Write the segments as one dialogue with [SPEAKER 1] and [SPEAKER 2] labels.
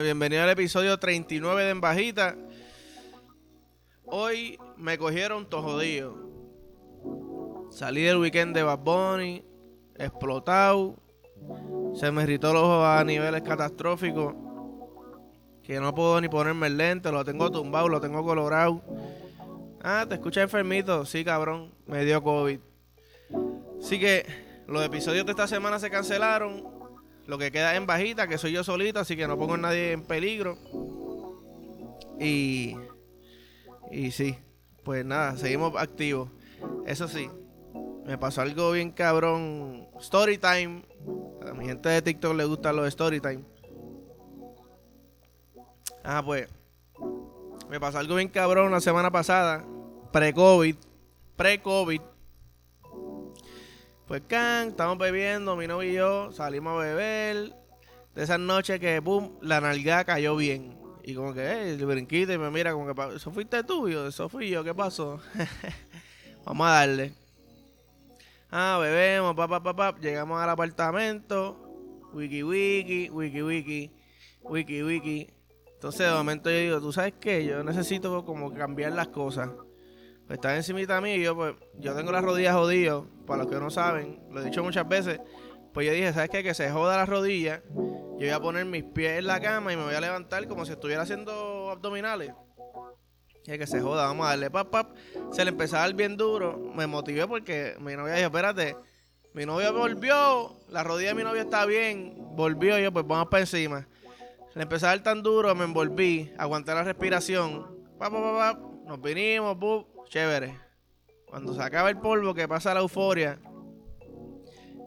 [SPEAKER 1] Bienvenido al episodio 39 de En Bajita. Hoy me cogieron todo jodido. Salí del weekend de Bad Bunny, explotado. Se me irritó el ojo a niveles catastróficos. Que no puedo ni ponerme el lente, lo tengo tumbado, lo tengo colorado. Ah, te escuchas enfermito. Sí, cabrón, me dio COVID. Así que los episodios de esta semana se cancelaron. Lo que queda en bajita, que soy yo solito, así que no pongo a nadie en peligro. Y. Y sí, pues nada, seguimos activos. Eso sí, me pasó algo bien cabrón. Storytime. A mi gente de TikTok le gustan los Storytime. Ah, pues. Me pasó algo bien cabrón la semana pasada. Pre-COVID. Pre-COVID. Pues can, estamos bebiendo, mi novio y yo, salimos a beber. De esas noches que, boom, la nalga cayó bien. Y como que, eh, el brinquito y me mira como que, ¿eso fuiste tú? yo, eso fui yo, ¿qué pasó? Vamos a darle. Ah, bebemos, papá, papá, llegamos al apartamento. Wiki, wiki, wiki, wiki, wiki, wiki. Entonces de momento yo digo, ¿tú sabes qué? Yo necesito como cambiar las cosas. Pues está encima mí y yo pues, yo tengo las rodillas jodidas, para los que no saben, lo he dicho muchas veces, pues yo dije, ¿sabes qué? Que se joda las rodillas, yo voy a poner mis pies en la cama y me voy a levantar como si estuviera haciendo abdominales. Y que se joda, vamos a darle pap, pap. Se le empezaba a dar bien duro. Me motivé porque mi novia dijo, espérate, mi novia volvió, la rodilla de mi novia está bien, volvió yo, pues vamos para encima. Le empezó a dar tan duro, me envolví, aguanté la respiración. Pap, pap, pap, nos vinimos, chévere. Cuando se acaba el polvo, que pasa la euforia,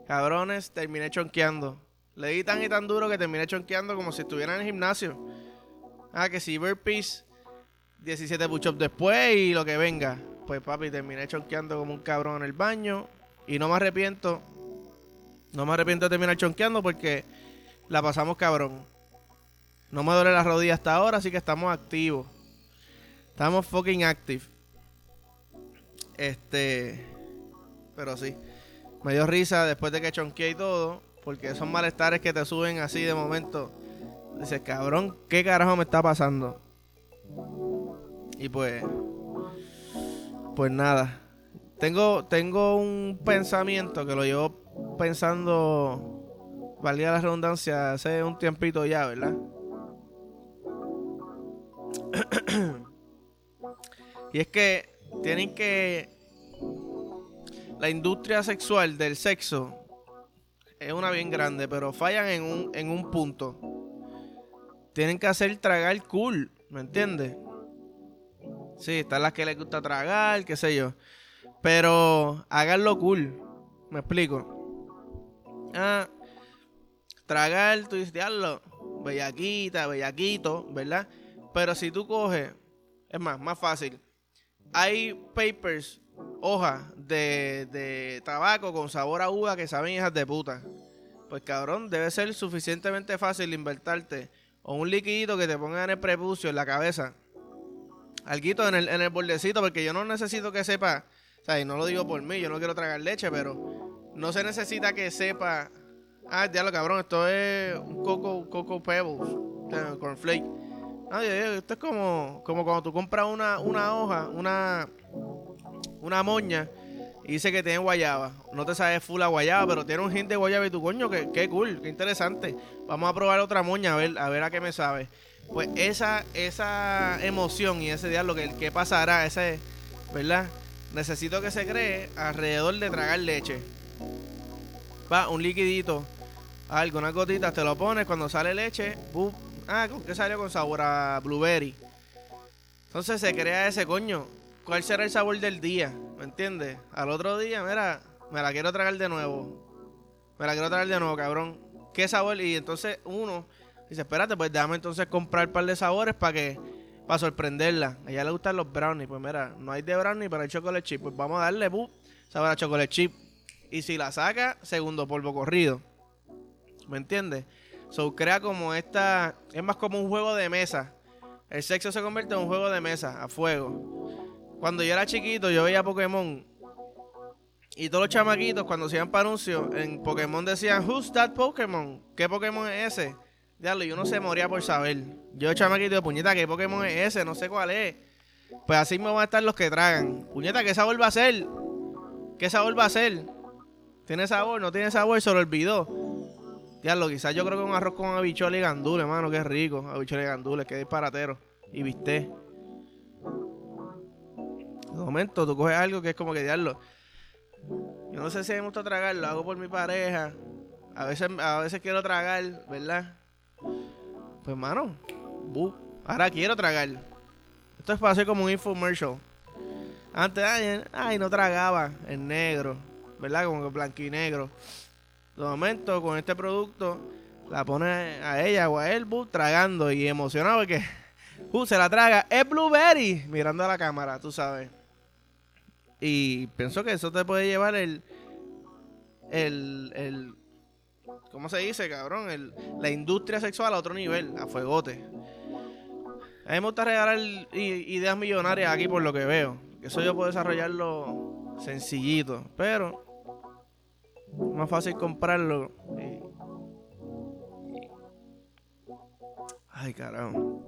[SPEAKER 1] cabrones, terminé chonqueando. Le di tan y tan duro que terminé chonqueando como si estuviera en el gimnasio. Ah, que si burpees, 17 push-ups después y lo que venga. Pues papi, terminé chonqueando como un cabrón en el baño. Y no me arrepiento. No me arrepiento de terminar chonqueando porque la pasamos cabrón. No me duele la rodilla hasta ahora, así que estamos activos. Estamos fucking active. Este. Pero sí. Me dio risa después de que chonqueé y todo. Porque son malestares que te suben así de momento. Dices, cabrón, ¿qué carajo me está pasando? Y pues. Pues nada. Tengo, tengo un pensamiento que lo llevo pensando. Valía la redundancia hace un tiempito ya, ¿verdad? y es que tienen que. La industria sexual del sexo es una bien grande, pero fallan en un, en un punto. Tienen que hacer tragar cool, ¿me entiendes? Sí, están las que les gusta tragar, qué sé yo. Pero háganlo cool. ¿Me explico? Ah, tragar, tú dices, diablo, bellaquita, bellaquito, ¿verdad? Pero si tú coges, es más, más fácil hay papers, hojas de, de tabaco con sabor a uva que saben hijas de puta. Pues cabrón, debe ser suficientemente fácil invertarte o un liquidito que te ponga en el prepucio, en la cabeza. Alguito en el, en el bordecito, porque yo no necesito que sepa, o sea, y no lo digo por mí, yo no quiero tragar leche, pero no se necesita que sepa, ah, diablo cabrón, esto es un coco, coco pebbles, cornflake esto es como, como cuando tú compras una, una hoja, una, una moña y dice que tiene guayaba. No te sabes full a guayaba, pero tiene un hint de guayaba y tu coño, que, qué cool, qué interesante. Vamos a probar otra moña a ver, a ver a qué me sabe. Pues esa, esa emoción y ese diálogo, que, qué pasará, ese, ¿verdad? Necesito que se cree alrededor de tragar leche. Va, un liquidito, algo, unas gotitas, te lo pones, cuando sale leche, ¡bum! Ah, ¿con qué salió? Con sabor a blueberry. Entonces se crea ese coño. ¿Cuál será el sabor del día? ¿Me entiendes? Al otro día, mira, me la quiero tragar de nuevo. Me la quiero tragar de nuevo, cabrón. ¿Qué sabor? Y entonces uno dice, espérate, pues déjame entonces comprar un par de sabores para que para sorprenderla. A ella le gustan los brownies. Pues mira, no hay de brownie, pero hay chocolate chip. Pues vamos a darle, bu, sabor a chocolate chip. Y si la saca, segundo polvo corrido. ¿Me entiendes? So crea como esta. Es más como un juego de mesa. El sexo se convierte en un juego de mesa, a fuego. Cuando yo era chiquito, yo veía Pokémon. Y todos los chamaquitos, cuando hacían para en Pokémon decían, Who's that Pokémon? ¿Qué Pokémon es ese? Diablo, y uno se moría por saber. Yo, chamaquito puñeta, ¿qué Pokémon es ese? No sé cuál es. Pues así me van a estar los que tragan. Puñeta, ¿qué sabor va a ser? ¿Qué sabor va a ser? ¿Tiene sabor? ¿No tiene sabor? Se lo olvidó. Diablo, quizás yo creo que un arroz con habichuelas y gandules, mano, qué rico. Habichuelas y gandules, qué disparatero. Y viste. De momento tú coges algo que es como que diablo. Yo no sé si me gusta tragar, lo hago por mi pareja. A veces, a veces quiero tragar, ¿verdad? Pues, mano, ahora quiero tragar. Esto es para hacer como un infomercial. Antes, ay, no tragaba en negro, ¿verdad? Como que blanco y negro. De momento, con este producto, la pone a ella o a él, tragando y emocionado porque uh, se la traga. Es Blueberry, mirando a la cámara, tú sabes. Y pienso que eso te puede llevar el, el, el ¿cómo se dice, cabrón? El, la industria sexual a otro nivel, a fuegote. A mí me gusta regalar ideas millonarias aquí por lo que veo. Eso yo puedo desarrollarlo sencillito, pero más fácil comprarlo. Ay, carajo.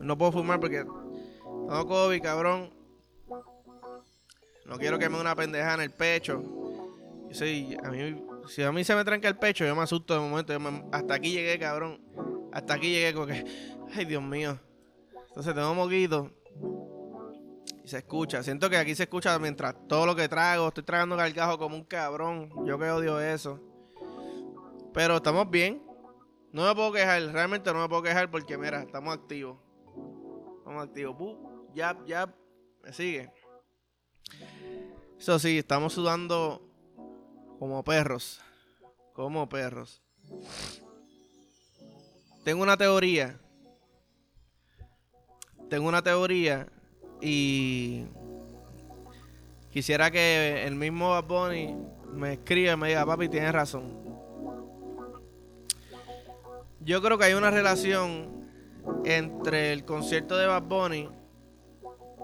[SPEAKER 1] No puedo fumar porque tengo COVID, cabrón. No quiero que me dé una pendeja en el pecho. Sí, a mí si a mí se me tranca el pecho, yo me asusto de momento. hasta aquí llegué, cabrón. Hasta aquí llegué como que, ay, Dios mío. Entonces tengo moquito. Y se escucha. Siento que aquí se escucha mientras todo lo que trago. Estoy tragando cargajo como un cabrón. Yo que odio eso. Pero estamos bien. No me puedo quejar. Realmente no me puedo quejar porque, mira, estamos activos. Estamos activos. ya, ya. Me sigue. Eso sí, estamos sudando como perros. Como perros. Tengo una teoría. Tengo una teoría y quisiera que el mismo Bad Bunny me escriba y me diga, papi, tienes razón. Yo creo que hay una relación entre el concierto de Bad Bunny,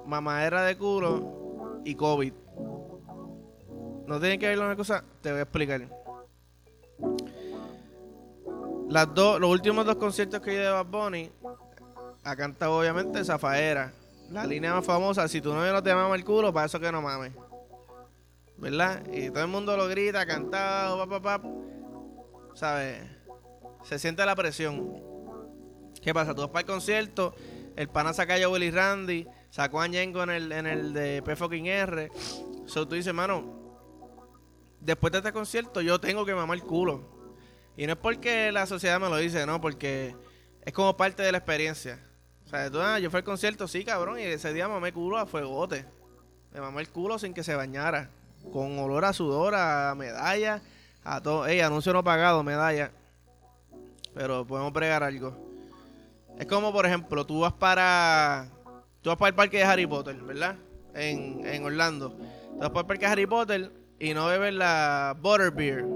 [SPEAKER 1] mamadera de culo y COVID. No tiene que ver una cosa, te voy a explicar. Las dos, los últimos dos conciertos que yo de Bad Bunny, ha cantado obviamente Zafaera. La línea más famosa, si tu novio no te mama el culo, para eso que no mames. ¿Verdad? Y todo el mundo lo grita, cantado, papá, papá. ¿Sabes? Se siente la presión. ¿Qué pasa? Tú vas para el concierto, el pana saca a Willy Randy, sacó a Ñengo en el, en el de P fucking R. So tú dices, hermano, después de este concierto yo tengo que mamar el culo. Y no es porque la sociedad me lo dice, no, porque es como parte de la experiencia. Yo fui al concierto, sí, cabrón, y ese día mamé culo a fuegote. Me mamé el culo sin que se bañara. Con olor a sudor, a medalla, a todo. Ey, anuncio no pagado, medalla. Pero podemos pregar algo. Es como, por ejemplo, tú vas para. Tú vas para el parque de Harry Potter, ¿verdad? En, en Orlando. Tú vas para el parque de Harry Potter y no bebes la Butterbeer,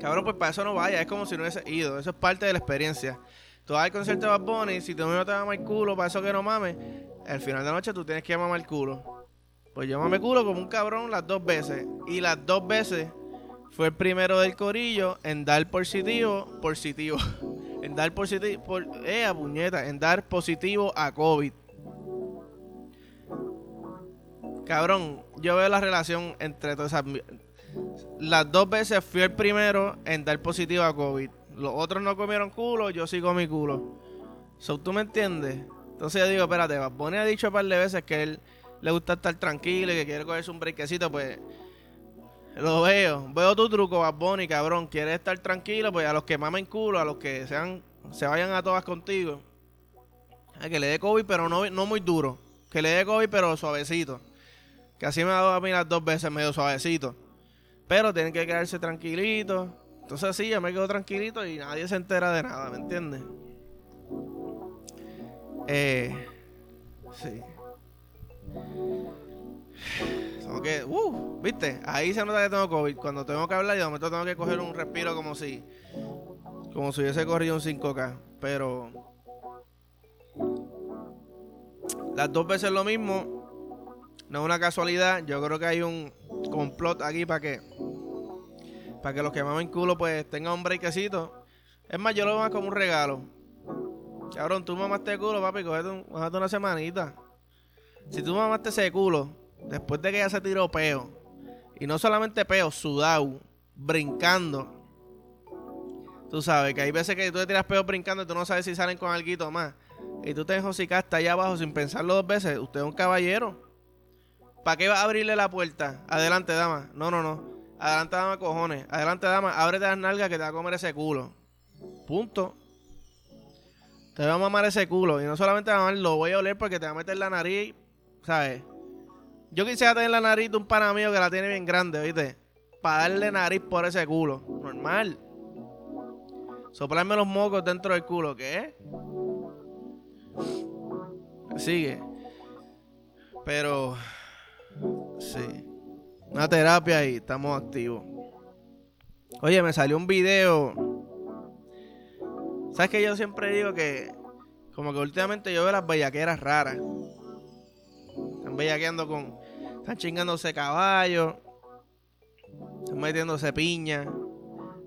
[SPEAKER 1] cabrón, pues para eso no vaya. Es como si no hubiese ido. Eso es parte de la experiencia. Tú vas al concierto de Bad Bunny, si tu no te mama el culo, para eso que no mames, al final de la noche tú tienes que mamar el culo. Pues yo mamé culo como un cabrón las dos veces. Y las dos veces fue el primero del corillo en dar positivo, positivo. en dar positivo, eh, puñeta, en dar positivo a COVID. Cabrón, yo veo la relación entre todas esas. Las dos veces fui el primero en dar positivo a COVID. Los otros no comieron culo, yo sí comí culo. So, ¿Tú me entiendes? Entonces yo digo, espérate, Bad ha dicho un par de veces que él le gusta estar tranquilo y que quiere cogerse un brequecito, pues lo veo. Veo tu truco, Bad cabrón. Quieres estar tranquilo, pues a los que mamen culo, a los que sean se vayan a todas contigo. Que le dé COVID, pero no, no muy duro. Que le dé COVID, pero suavecito. Que así me ha dado a mí las dos veces medio suavecito. Pero tienen que quedarse tranquilitos. Entonces así yo me quedo tranquilito y nadie se entera de nada, ¿me entiendes? Eh, sí. Tengo que, uh, viste, ahí se nota que tengo COVID. Cuando tengo que hablar, y de momento tengo que coger un respiro como si, como si hubiese corrido un 5K. Pero las dos veces lo mismo, no es una casualidad. Yo creo que hay un complot aquí para que para que los que mamen culo pues tengan un breakcito Es más, yo lo veo más como un regalo. Cabrón, tú mamaste culo, papi, cógete, un, una semanita. Si tú mamaste ese culo, después de que ya se tiró peo, y no solamente peo, sudado, brincando. Tú sabes que hay veces que tú te tiras peo brincando y tú no sabes si salen con algo más. Y tú te enjocicaste allá abajo sin pensarlo dos veces. Usted es un caballero. ¿Para qué va a abrirle la puerta? Adelante, dama. No, no, no. Adelante, dama, cojones. Adelante, dama, ábrete las nalgas que te va a comer ese culo. Punto. Te va a mamar ese culo. Y no solamente a mamar, lo voy a oler porque te va a meter la nariz. ¿Sabes? Yo quisiera tener la nariz de un pana mío que la tiene bien grande, ¿viste? Para darle nariz por ese culo. Normal. Soplarme los mocos dentro del culo, ¿qué? Sigue. Pero. Sí. Una terapia y estamos activos. Oye, me salió un video. ¿Sabes que yo siempre digo que como que últimamente yo veo las bellaqueras raras? Están bellaqueando con. Están chingándose caballos. Están metiéndose piña.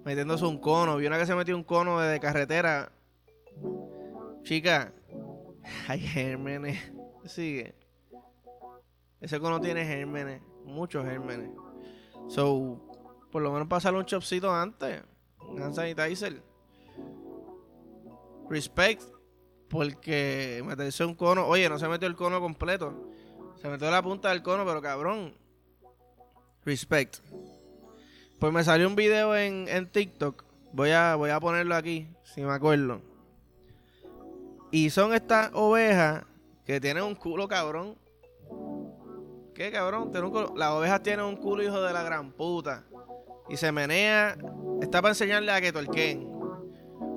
[SPEAKER 1] Metiéndose un cono. Vi una que se metió un cono de carretera. Chica. Hay gérmenes. Sigue. Ese cono tiene gérmenes muchos gérmenes. So, por lo menos pasarle un chopcito antes. Un hand sanitizer. Respect. Porque meterse un cono. Oye, no se metió el cono completo. Se metió la punta del cono, pero cabrón. Respect. Pues me salió un video en, en TikTok. Voy a, voy a ponerlo aquí, si me acuerdo. Y son estas ovejas que tienen un culo cabrón. ¿Qué cabrón? Las ovejas tienen un culo hijo de la gran puta. Y se menea. Está para enseñarle a que torquen.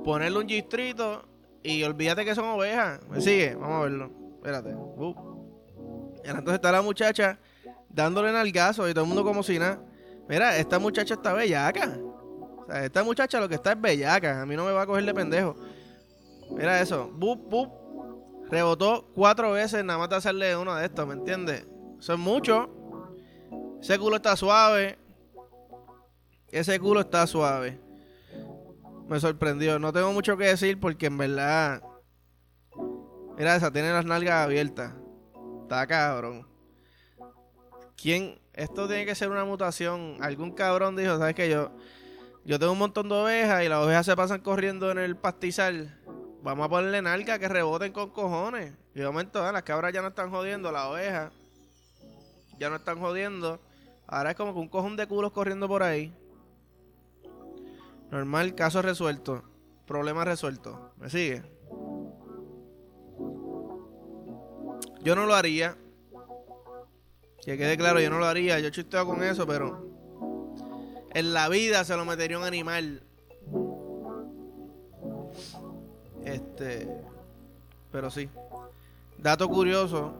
[SPEAKER 1] Ponerle un distrito y olvídate que son ovejas. ¿Me sigue? Vamos a verlo. Espérate. Uh. Entonces está la muchacha dándole nalgazo y todo el mundo como si nada. Mira, esta muchacha está bellaca. O sea, esta muchacha lo que está es bellaca. A mí no me va a coger de pendejo. Mira eso. Bup, bup. Rebotó cuatro veces nada más de hacerle uno de estos, ¿me entiendes? Eso es mucho. Ese culo está suave. Ese culo está suave. Me sorprendió. No tengo mucho que decir porque en verdad. Mira esa, tiene las nalgas abiertas. Está cabrón. ¿Quién? Esto tiene que ser una mutación. Algún cabrón dijo, ¿sabes qué? Yo, yo tengo un montón de ovejas y las ovejas se pasan corriendo en el pastizal. Vamos a ponerle nalga que reboten con cojones. Y de momento, las cabras ya no están jodiendo, las ovejas ya no están jodiendo. Ahora es como que un cojón de culos corriendo por ahí. Normal, caso resuelto. Problema resuelto. ¿Me sigue? Yo no lo haría. Que quede claro, yo no lo haría. Yo chisteo con eso, pero. En la vida se lo metería un animal. Este. Pero sí. Dato curioso.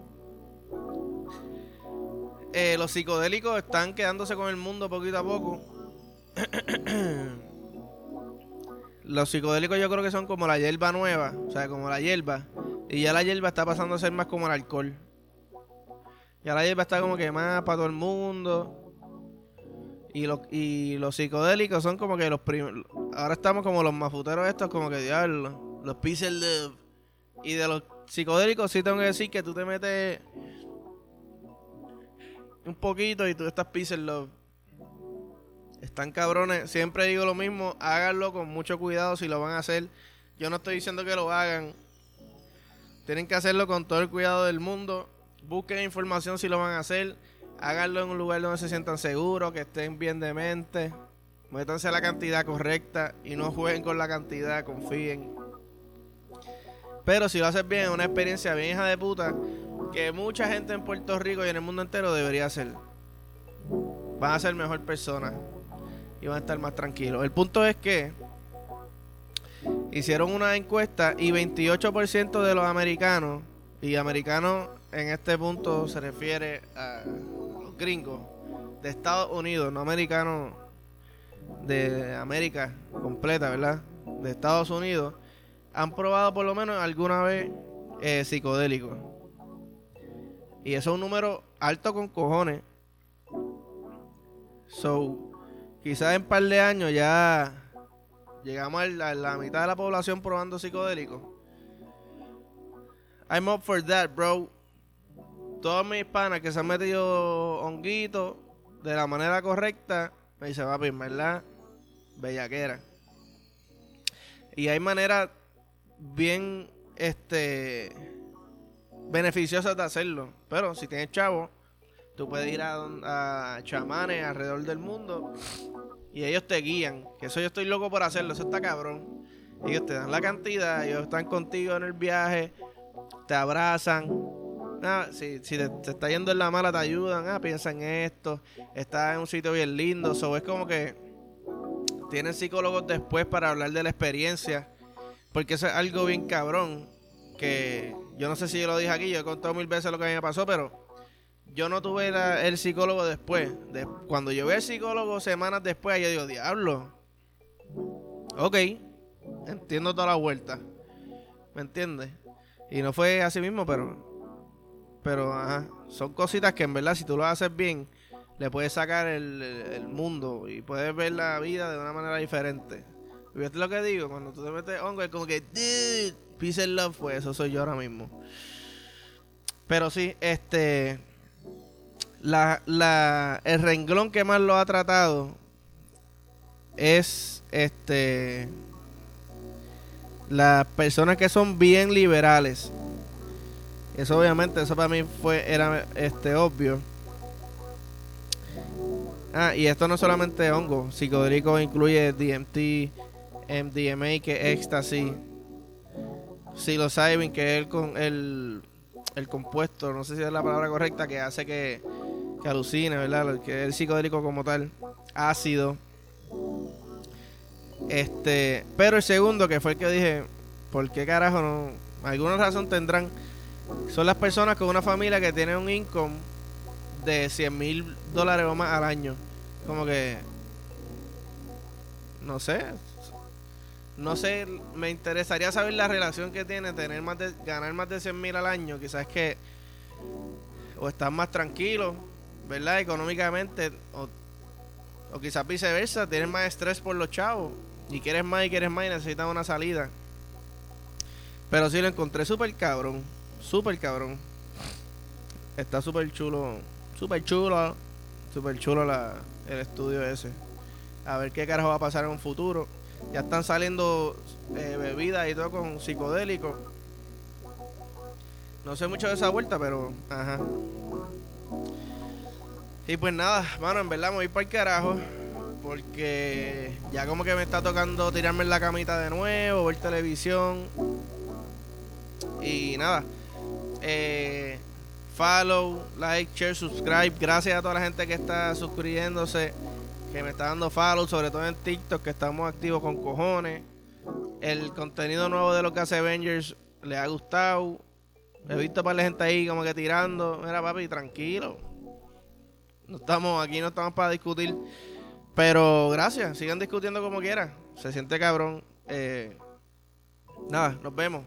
[SPEAKER 1] Eh, los psicodélicos están quedándose con el mundo poquito a poco. los psicodélicos yo creo que son como la hierba nueva, o sea, como la hierba. Y ya la hierba está pasando a ser más como el alcohol. Ya la hierba está como que más para todo el mundo. Y los, y los psicodélicos son como que los primeros. Ahora estamos como los mafuteros estos, como que diablo. Los peace love. Y de los psicodélicos sí tengo que decir que tú te metes un poquito y tú estás peace. Están cabrones. Siempre digo lo mismo. Háganlo con mucho cuidado si lo van a hacer. Yo no estoy diciendo que lo hagan. Tienen que hacerlo con todo el cuidado del mundo. Busquen información si lo van a hacer. Háganlo en un lugar donde se sientan seguros, que estén bien de mente. Métanse a la cantidad correcta y no jueguen con la cantidad, confíen. Pero si lo haces bien, es una experiencia bien hija de puta que mucha gente en Puerto Rico y en el mundo entero debería hacer. Van a ser mejor personas y van a estar más tranquilos. El punto es que hicieron una encuesta y 28% de los americanos, y americanos en este punto se refiere a los gringos de Estados Unidos, no americanos de América completa, ¿verdad? De Estados Unidos, han probado por lo menos alguna vez eh, psicodélicos. Y eso es un número alto con cojones. So, quizás en un par de años ya llegamos a la, mitad de la población probando psicodélicos. I'm up for that, bro. Todos mis panas que se han metido honguitos de la manera correcta, me dice, papi, ¿verdad? Bellaquera. Y hay maneras bien este beneficiosas de hacerlo. Pero si tienes chavo, tú puedes ir a, a chamanes alrededor del mundo y ellos te guían. Que eso yo estoy loco por hacerlo, eso está cabrón. Ellos te dan la cantidad, ellos están contigo en el viaje, te abrazan. Ah, si, te, está yendo en la mala, te ayudan. Ah, piensa en esto. Está en un sitio bien lindo. So, es como que tienen psicólogos después para hablar de la experiencia. Porque eso es algo bien cabrón. Que yo no sé si yo lo dije aquí, yo he contado mil veces lo que a mí me pasó, pero yo no tuve el psicólogo después. De, cuando yo vi al psicólogo semanas después, yo digo, diablo. Ok, entiendo toda la vuelta. ¿Me entiendes? Y no fue así mismo, pero. Pero, ajá. Son cositas que en verdad, si tú lo haces bien, le puedes sacar el, mundo y puedes ver la vida de una manera diferente. ¿Viste lo que digo? Cuando tú te metes hongo, es como que, peace and love, pues eso soy yo ahora mismo. Pero sí, este la, la, el renglón que más lo ha tratado es este las personas que son bien liberales. Eso obviamente, eso para mí fue era este obvio. Ah, y esto no solamente hongo, psicodélico incluye DMT, MDMA que es éxtasis, psilocybin que es el, con, el, el compuesto, no sé si es la palabra correcta, que hace que que alucina, ¿verdad? Que es el psicodélico como tal, ácido. Este, pero el segundo, que fue el que dije, ¿por qué carajo no? Alguna razón tendrán. Son las personas con una familia que tiene un income de 100 mil dólares o más al año. Como que. No sé. No sé, me interesaría saber la relación que tiene tener más de, ganar más de 100 mil al año. Quizás que o están más tranquilos ¿verdad? Económicamente, o, o quizás viceversa, tienes más estrés por los chavos y quieres más y quieres más y necesitas una salida. Pero sí lo encontré súper cabrón, súper cabrón. Está súper chulo, súper chulo, súper chulo la, el estudio ese. A ver qué carajo va a pasar en un futuro. Ya están saliendo eh, bebidas y todo con psicodélicos. No sé mucho de esa vuelta, pero ajá. Y pues nada, mano, en verdad me voy para el carajo. Porque ya como que me está tocando tirarme en la camita de nuevo, ver televisión. Y nada. Eh, follow, like, share, subscribe. Gracias a toda la gente que está suscribiéndose. Que me está dando follow, sobre todo en TikTok, que estamos activos con cojones. El contenido nuevo de lo que hace Avengers le ha gustado. He visto para la gente ahí como que tirando. Mira, papi, tranquilo no estamos aquí, no estamos para discutir. Pero gracias, sigan discutiendo como quieran. Se siente cabrón. Eh, nada, nos vemos.